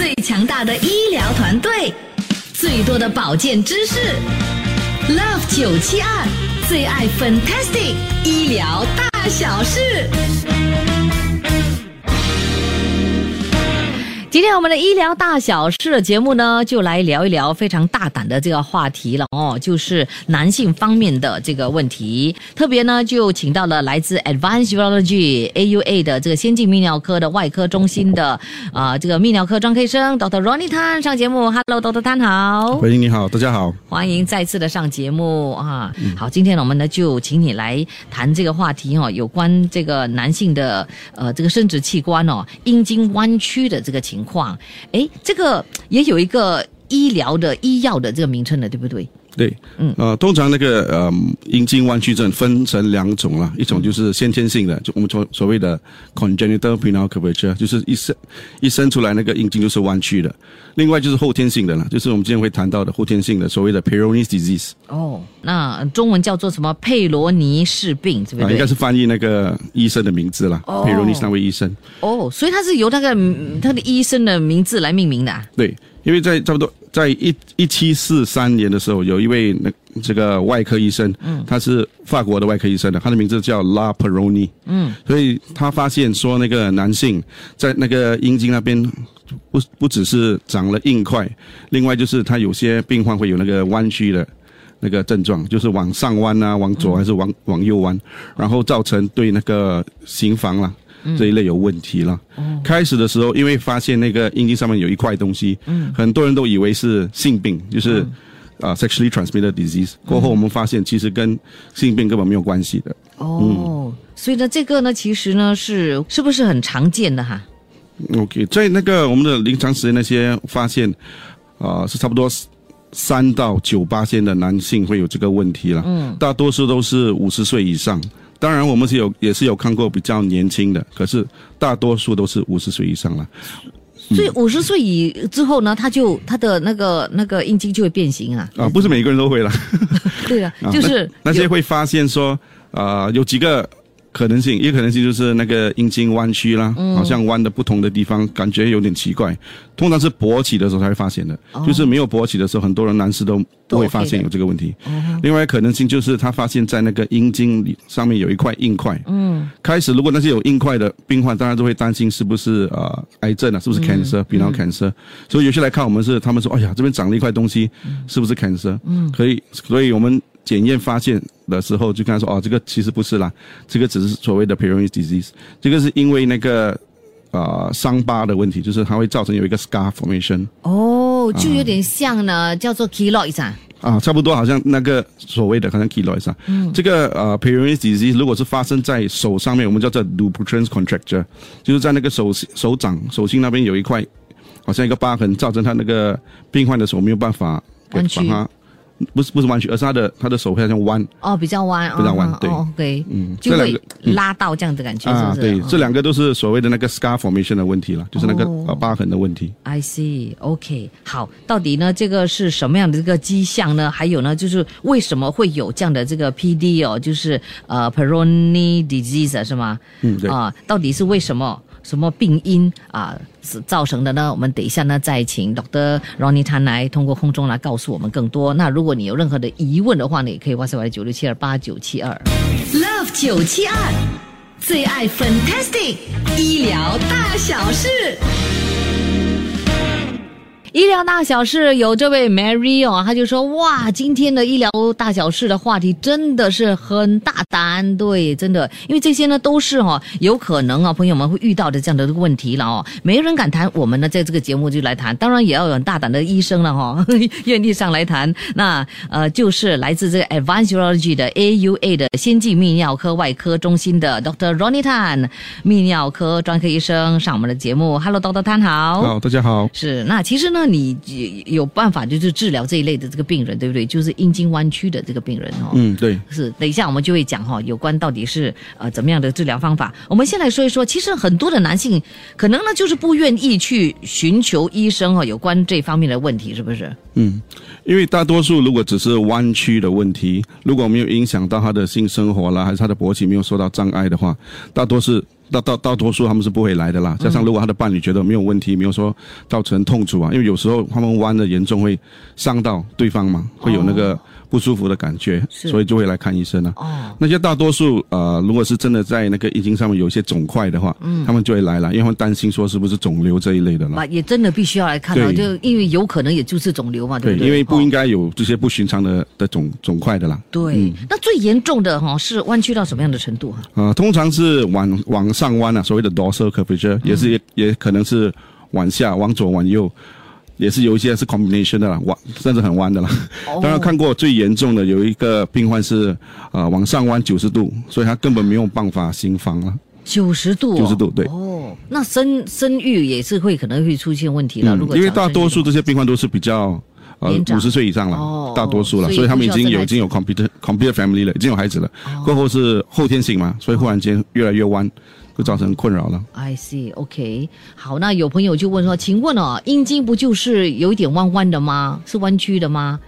最强大的医疗团队，最多的保健知识，Love 九七二最爱 Fantastic 医疗大小事。今天我们的医疗大小事的节目呢，就来聊一聊非常大胆的这个话题了哦，就是男性方面的这个问题。特别呢，就请到了来自 Advanced Urology AUA 的这个先进泌尿科的外科中心的啊、这个泌尿科专科医生 Dr. Ronnie Tan 上节目。Hello，Dr. Tan 好。喂，你好，大家好。欢迎再次的上节目啊！好，今天呢，我们呢就请你来谈这个话题哦，有关这个男性的呃这个生殖器官哦阴茎弯曲的这个情况。哎，这个也有一个医疗的医药的这个名称的，对不对？对，嗯，呃，通常那个呃阴茎弯曲症分成两种啦，一种就是先天性的，就我们所所谓的 congenital penile curvature，就是一生一生出来那个阴茎就是弯曲的；另外就是后天性的了，就是我们今天会谈到的后天性的所谓的 Peyronie's disease 哦，那中文叫做什么佩罗尼氏病，对不啊、对？应该是翻译那个医生的名字啦、哦 p e y r o n i e s 那位医生。哦，所以他是由那个嗯他的医生的名字来命名的、啊。对，因为在差不多在一一七四三年的时候，有一位那这个外科医生，嗯，他是法国的外科医生的，他的名字叫 La Peroni，嗯，所以他发现说那个男性在那个阴茎那边不不只是长了硬块，另外就是他有些病患会有那个弯曲的。那个症状就是往上弯啊，往左还是往往右弯，然后造成对那个行房啦、这一类有问题了。开始的时候，因为发现那个阴茎上面有一块东西，嗯很多人都以为是性病，就是啊、sexually transmitted disease。过后我们发现其实跟性病根本没有关系的。哦，所以呢，这个呢，其实呢是是不是很常见的哈？OK，在那个我们的临床实验那些发现，啊、是差不多三到九八线的男性会有这个问题了。嗯，大多数都是五十岁以上。当然，我们是有也是有看过比较年轻的，可是大多数都是五十岁以上了。所以五十岁以之后呢，他就他的那个那个阴茎就会变形啊。啊，不是每个人都会了。对啊，啊就是那那些会发现说，啊、有几个可能性，一个可能性就是那个阴茎弯曲啦，嗯好像弯的不同的地方，感觉有点奇怪。通常是勃起的时候才会发现的，就是没有勃起的时候，很多人男士都不会发现有这个问题。另外可能性就是他发现在那个阴茎里上面有一块硬块。嗯，开始如果那些有硬块的病患，大家都会担心是不是呃癌症啊，是不是 cancer，比方 cancer。所以有些来看我们是，他们说，哎呀，这边长了一块东西，是不是 cancer？嗯，可以，所以我们检验发现的时候，就跟他说，哦，这个其实不是啦，这个只是所谓的 Peyronie's disease，这个是因为那个呃伤疤的问题，就是它会造成有一个 scar formation 哦，就有点像呢，叫做 keloid 啊。啊，差不多好像那个所谓的好像 keloid 上，嗯，这个呃 Peyronie's disease 如果是发生在手上面，我们叫做 dupuytren's contracture，就是在那个手手掌手心那边有一块好像一个疤痕，造成他那个病患的手没有办法给弯曲把它。不是不是弯曲，而是他的他的手会好像弯哦，比较弯，比较弯对，OK，嗯就会拉到这样的感觉，啊，是不是？对，这两个都是所谓的那个 scar formation 的问题了，就是那个哦呃疤痕的问题。I see，OK，、好，到底呢这个是什么样的这个迹象呢？还有呢，就是为什么会有这样的这个 PD 哦，就是呃 Peyronie disease 是吗？嗯对啊，到底是为什么？什么病因啊是造成的呢？我们等一下呢再请 Dr. Ronnie Tan 来通过空中来告诉我们更多。那如果你有任何的疑问的话呢，也可以 WhatsApp 九六七二八九七二。Love 九七二最爱 Fantastic 医疗大小事。医疗大小事有这位 Mary 哦，他就说哇，今天的医疗大小事的话题真的是很大胆，对，真的，因为这些呢都是哈、哦、有可能啊朋友们会遇到的这样的问题了哦，没人敢谈，我们呢在这个节目就来谈，当然也要有很大胆的医生了哈、哦，愿意上来谈。那呃就是来自这个 Advanced Urology 的 AUA 的先进泌尿科外科中心的 Dr. Ronnie Tan 泌尿科专科医生上我们的节目，Hello，Dr. Tan 好。好，大家好。是，那其实呢，你有办法就是治疗这一类的这个病人，对不对？就是阴茎弯曲的这个病人哦。嗯，对，是，等一下我们就会讲哈、有关到底是呃怎么样的治疗方法。我们先来说一说，其实很多的男性可能呢就是不愿意去寻求医生哈、有关这方面的问题，是不是？嗯，因为大多数如果只是弯曲的问题，如果没有影响到他的性生活啦，还是他的勃起没有受到障碍的话，大多是大大大多数他们是不会来的啦。加上如果他的伴侣觉得没有问题，没有说造成痛楚啊，因为有时候他们弯的严重会伤到对方嘛，会有那个不舒服的感觉，所以就会来看医生啊。哦，那些大多数呃，如果是真的在那个阴茎上面有一些肿块的话，嗯，他们就会来了，因为他们担心说是不是肿瘤这一类的了。啊，也真的必须要来看到，对就因为有可能也就是肿瘤嘛，对不对？因为不哦应该有这些不寻常的的肿肿块的啦。对，那最严重的哈是弯曲到什么样的程度哈？呃，通常是往往上弯啊，所谓的 dorsal curvature，、也是也也可能是往下、往左、往右，也是有一些是 combination 的啦，弯甚至很弯的啦。哦当然看过最严重的有一个病患是呃往上弯九十度，所以他根本没有办法行房了。九十度、哦，90度对哦，那生生育也是会可能会出现问题了。如果嗯因为大多数这些病患都是比较。呃五十岁以上了，哦大多数了，所以他们已经有已经有 computer computer family 了，已经有孩子了。哦过后是后天性嘛，所以忽然间越来越弯，会造成困扰了。I see，OK，、好，那有朋友就问说，请问哦，阴茎不就是有一点弯弯的吗？是弯曲的吗？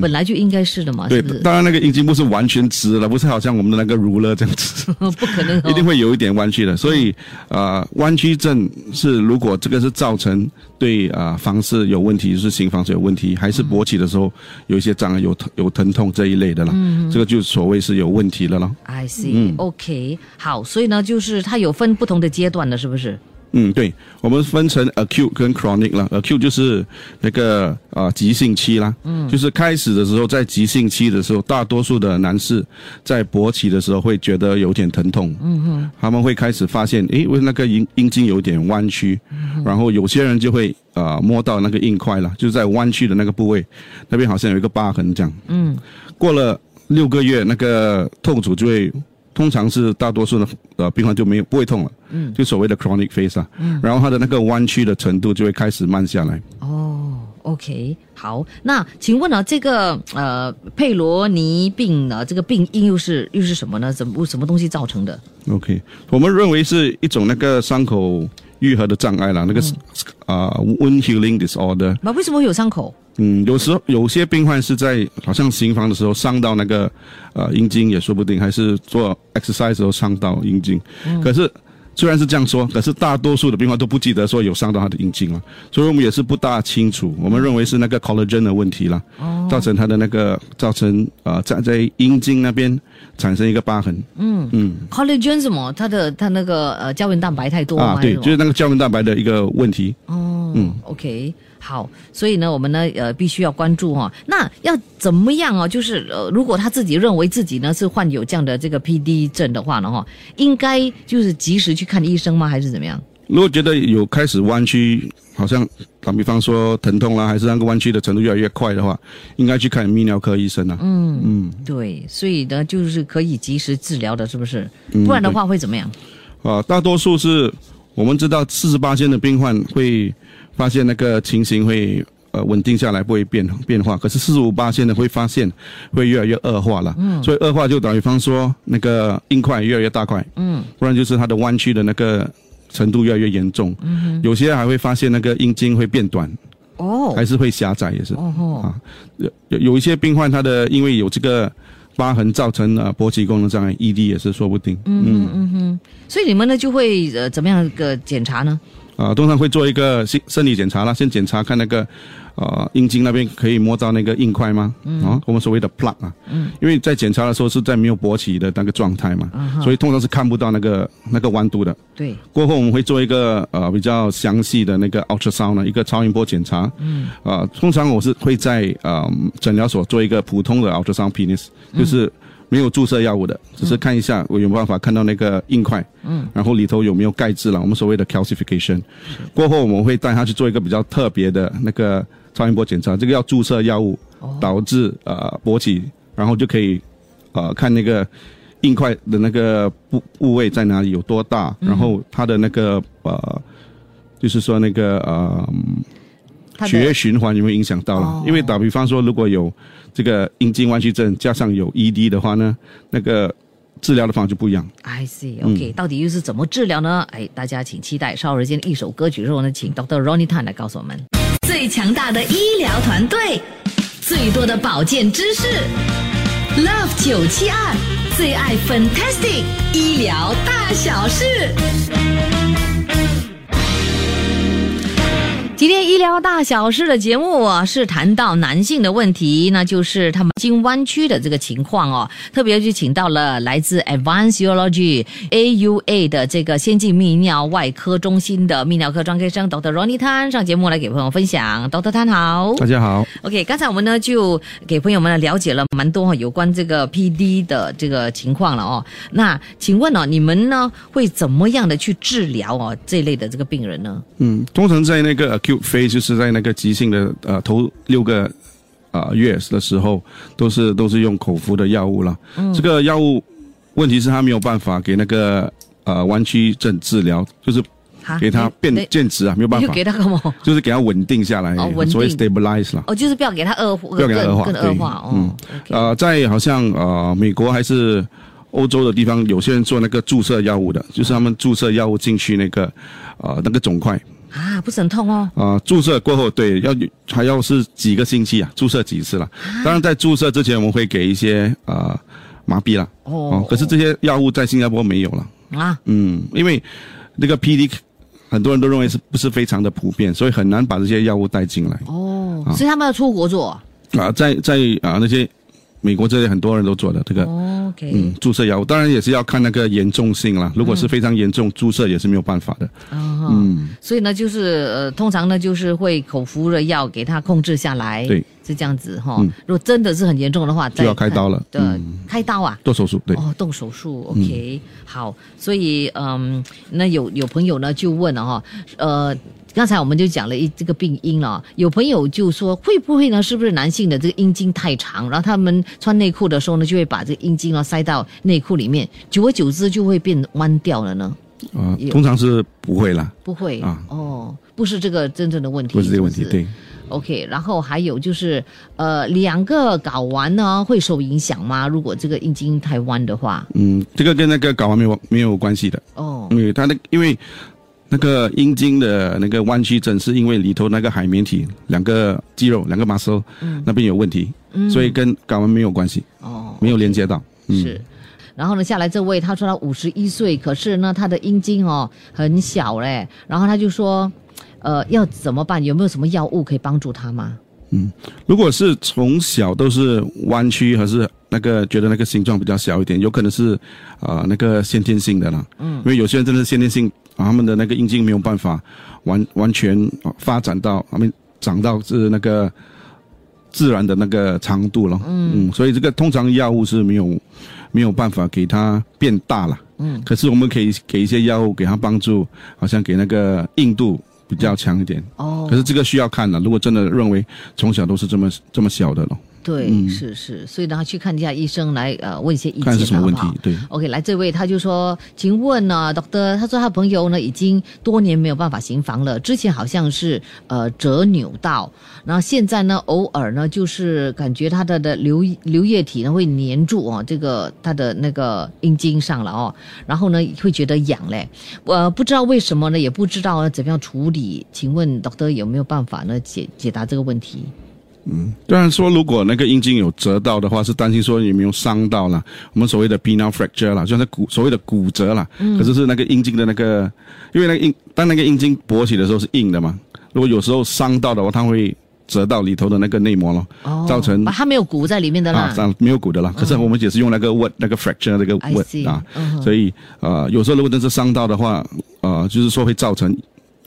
本来就应该是的嘛，嗯对是不是？，当然那个阴茎不是完全直了，不是好像我们的那个如了这样子，不可能、哦，一定会有一点弯曲的。所以，呃，弯曲症是如果这个是造成对啊、呃房事有问题，就是性房事有问题，还是勃起的时候有一些障碍，有疼有疼痛这一类的啦，这个就所谓是有问题了咯。I see，OK，、好，所以呢，就是它有分不同的阶段的，是不是？嗯，对，我们分成 acute 跟 chronic 了。acute 就是那个呃急性期啦，嗯，就是开始的时候，在急性期的时候，大多数的男士在勃起的时候会觉得有点疼痛，嗯哼，他们会开始发现，诶，为那个阴阴茎有点弯曲，然后有些人就会呃摸到那个硬块了，就是在弯曲的那个部位，那边好像有一个疤痕这样，嗯，过了六个月，那个痛楚就会。通常是大多数的呃病患就没有不会痛了，嗯，就所谓的 chronic phase 啊，嗯，然后它的那个弯曲的程度就会开始慢下来。哦，OK，好，那请问呢，这个呃佩罗尼病呢，这个病因又是又是什么呢？怎么什么东西造成的？OK，我们认为是一种那个伤口愈合的障碍啦，那个是啊、wound healing disorder。那为什么会有伤口？嗯，有时候有些病患是在好像行房的时候伤到那个呃阴茎也说不定，还是做 exercise 的时候伤到阴茎。可是虽然是这样说，可是大多数的病患都不记得说有伤到他的阴茎了，所以我们也是不大清楚。我们认为是那个 collagen 的问题了，造成他的那个造成呃在在阴茎那边产生一个疤痕。嗯嗯 collagen 什么？它的它那个呃胶原蛋白太多吗？啊，对，就是那个胶原蛋白的一个问题。哦，嗯，OK，好，所以呢，我们呢呃必须要关注哈、那要怎么样哦？就是呃，如果他自己认为自己呢是患有这样的这个 PD 症的话呢哈，应该就是及时去看医生吗？还是怎么样？如果觉得有开始弯曲，好像打比方说疼痛啦，还是那个弯曲的程度越来越快的话，应该去看泌尿科医生啊。嗯嗯对，所以呢就是可以及时治疗的，是不是？不然的话会怎么样？啊，大多数是我们知道四十八的病患会发现那个情形会呃稳定下来，不会变变化。可是四十五八的会发现会越来越恶化了。嗯，所以恶化就等于方说那个硬块越来越大块。嗯，不然就是它的弯曲的那个程度越来越严重。嗯，有些还会发现那个阴茎会变短，哦还是会狭窄，也是。哦啊，有有有一些病患他的因为有这个疤痕造成啊勃起功能障碍，ED 也是说不定。嗯哼所以你们呢就会呃怎么样个检查呢？啊，通常会做一个生生理检查啦，先检查看那个呃阴茎那边可以摸到那个硬块吗？啊，我们所谓的 plug 啊，嗯，因为在检查的时候是在没有勃起的那个状态嘛，所以通常是看不到那个那个弯度的。对，过后我们会做一个呃比较详细的那个 ultrasound 呢，一个超音波检查。嗯。啊、通常我是会在呃诊疗所做一个普通的 ultrasound penis，就是没有注射药物的，只是看一下我有没有办法看到那个硬块。嗯。然后里头有没有钙质了，我们所谓的 calcification。过后我们会带他去做一个比较特别的那个超音波检查，这个要注射药物导致呃勃起，然后就可以呃看那个硬块的那个部部位在哪里有多大，然后它的那个呃，就是说那个呃血液循环有没有影响到了？哦因为打比方说，如果有这个阴茎弯曲症加上有 ED 的话呢，那个治疗的方法就不一样。I see，OK，、到底又是怎么治疗呢？哎，大家请期待稍后间一首歌曲之后呢，请 Dr. Ronnie Tan 来告诉我们。最强大的医疗团队，最多的保健知识，Love 九七二最爱 Fantastic 医疗大小事。今天医疗大小事的节目啊，是谈到男性的问题，那就是他们经弯曲的这个情况哦。特别就请到了来自 Advanced Urology AUA 的这个先进泌尿外科中心的泌尿科专科医生 Dr. Ronnie Tan 上节目来给朋友分享。Dr. Tan 好。大家好，OK，刚才我们呢就给朋友们呢了解了蛮多哈有关这个 PD 的这个情况了哦。那请问哦，你们呢会怎么样的去治疗哦这类的这个病人呢？嗯，通常在那个 acute phase，就是在那个急性的呃头六个呃月的时候，都是都是用口服的药物了。这个药物问题是他没有办法给那个呃弯曲症治疗，就是给他变你变直啊，没有办法就，给他干嘛？就是给他稳定下来哦稳，定所谓 stabilize 了。哦，就是不要给他恶化，不要给他恶化恶化哦。嗯呃，在好像呃美国还是欧洲的地方，有些人做那个注射药物的，就是他们注射药物进去那个呃那个肿块啊，不是很痛哦。啊、注射过后对要还要是几个星期啊，注射几次了。当然在注射之前我们会给一些呃麻痹了哦可是这些药物在新加坡没有了，啊，嗯，因为那个 PD 很多人都认为是不是非常的普遍，所以很难把这些药物带进来。哦，所以他们要出国做。啊，在在啊那些美国这些很多人都做的这个。嗯，注射药物当然也是要看那个严重性啦。如果是非常严重，注射也是没有办法的。嗯，所以呢，就是呃，通常呢，就是会口服的药给他控制下来，对，是这样子哈。嗯如果真的是很严重的话，就要开刀了对，开刀啊。做手术，对，哦，动手术，OK，、好，所以嗯，那有有朋友呢就问了哈，呃，刚才我们就讲了一这个病因了，有朋友就说会不会呢？是不是男性的这个阴茎太长，然后他们穿内裤的时候呢，就会把这个阴茎啊塞到内裤里面，久而久之就会变弯掉了呢？啊、有通常是不会啦，不会啊哦，不是这个真正的问题，不是这个问题，是是对。OK，然后还有就是，呃，两个睾丸呢会受影响吗？如果这个阴茎太弯的话，嗯，这个跟那个睾丸没有没有关系的，哦，因为它的因为那个阴茎的那个弯曲症，是因为里头那个海绵体两个肌肉两个 muscle、那边有问题，所以跟睾丸没有关系，哦，没有连接到。嗯是。然后呢，下来这位他说他五十一岁，可是呢他的阴茎哦很小嘞，然后他就说，呃，要怎么办？有没有什么药物可以帮助他吗？嗯如果是从小都是弯曲，还是那个觉得那个形状比较小一点，有可能是呃那个先天性的啦。嗯，因为有些人真的是先天性，啊、他们的那个阴茎没有办法完完全、啊发展到，他们长到是那个自然的那个长度了。嗯所以这个通常药物是没有没有办法给它变大了。嗯，可是我们可以给一些药物给它帮助，好像给那个硬度比较强一点。哦可，是这个需要看了，如果真的认为从小都是这么这么小的了，对，是是，所以呢，去看一下医生来呃问一些意见，看是什么问题好不好。对，OK，来这位他就说，请问呢，Doctor，他说他朋友呢已经多年没有办法行房了，之前好像是呃折扭到，然后现在呢偶尔呢就是感觉他的的流流液体呢会粘住哦，这个他的那个阴茎上了哦，然后呢会觉得痒嘞，呃不知道为什么呢，也不知道呢怎么样处理，请问 Doctor 有没有办法呢解解答这个问题？当然说，如果那个阴茎有折到的话，是担心说有没有伤到了，我们所谓的 penile fracture 啦，就是骨所谓的骨折啦。可是是那个阴茎的那个，因为那个阴当那个阴茎勃起的时候是硬的嘛，如果有时候伤到的话，它会折到里头的那个内膜咯，哦，造成啊它没有骨在里面的啦。啊，上没有骨的啦。可是我们也是用那个 word 那个 fracture 那个 word see，啊嗯，所以呃，有时候如果真是伤到的话，呃，就是说会造成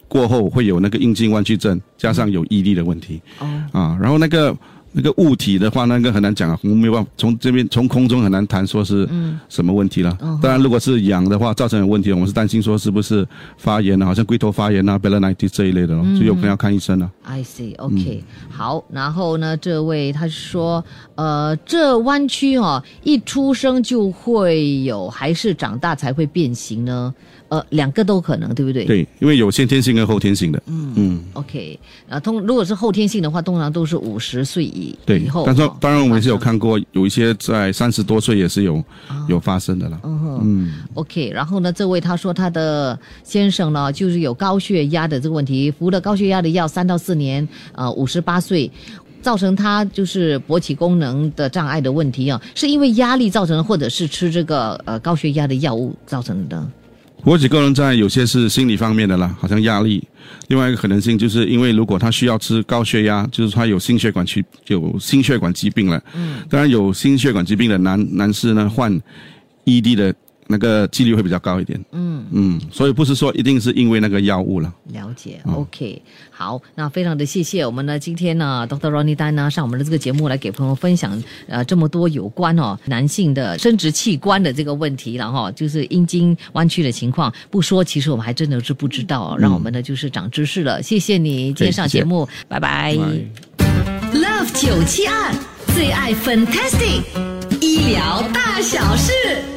过后会有那个阴茎弯曲症，加上有毅力的问题。哦，啊，然后那个那个物体的话，那个很难讲啊，我们没有办法从这边从空中很难谈说是什么问题了。当然，如果是痒的话，造成有问题，我们是担心说是不是发炎啊，好像龟头发炎啊、b e l l a n i t i s 这一类的咯，所以有可能要看医生了。I see, OK，、好，然后呢，这位他说，呃，这弯曲哦，一出生就会有，还是长大才会变形呢？呃，两个都可能，对不对？对，因为有先天性跟后天性的。嗯嗯，OK，啊，通如果是后天性的话，通常都是五十岁以对以后。。但是哦当然我们是有看过，有一些在三十多岁也是有有发生的了。嗯哼，OK，然后呢，这位他说他的先生呢，就是有高血压的这个问题，服了高血压的药三到四年，呃，五十八岁，造成他就是勃起功能的障碍的问题啊？是因为压力造成的，或者是吃这个呃高血压的药物造成的？勃起功能障碍有些是心理方面的啦，好像压力。另外一个可能性就是因为如果他需要吃高血压，就是他有心血管疾有心血管疾病了。嗯，当然有心血管疾病的男男士呢，患 ED 的。那个几率会比较高一点。嗯嗯，所以不是说一定是因为那个药物了。了解，OK，好，那非常的谢谢我们呢，今天呢，Dr. Ronnie Dan 呢上我们的这个节目来给朋友分享呃这么多有关哦男性的生殖器官的这个问题，然后就是阴茎弯曲的情况，不说其实我们还真的是不知道，让我们呢就是长知识了。谢谢你今天上节目，拜拜。Love 九七二最爱 Fantastic 医疗大小事。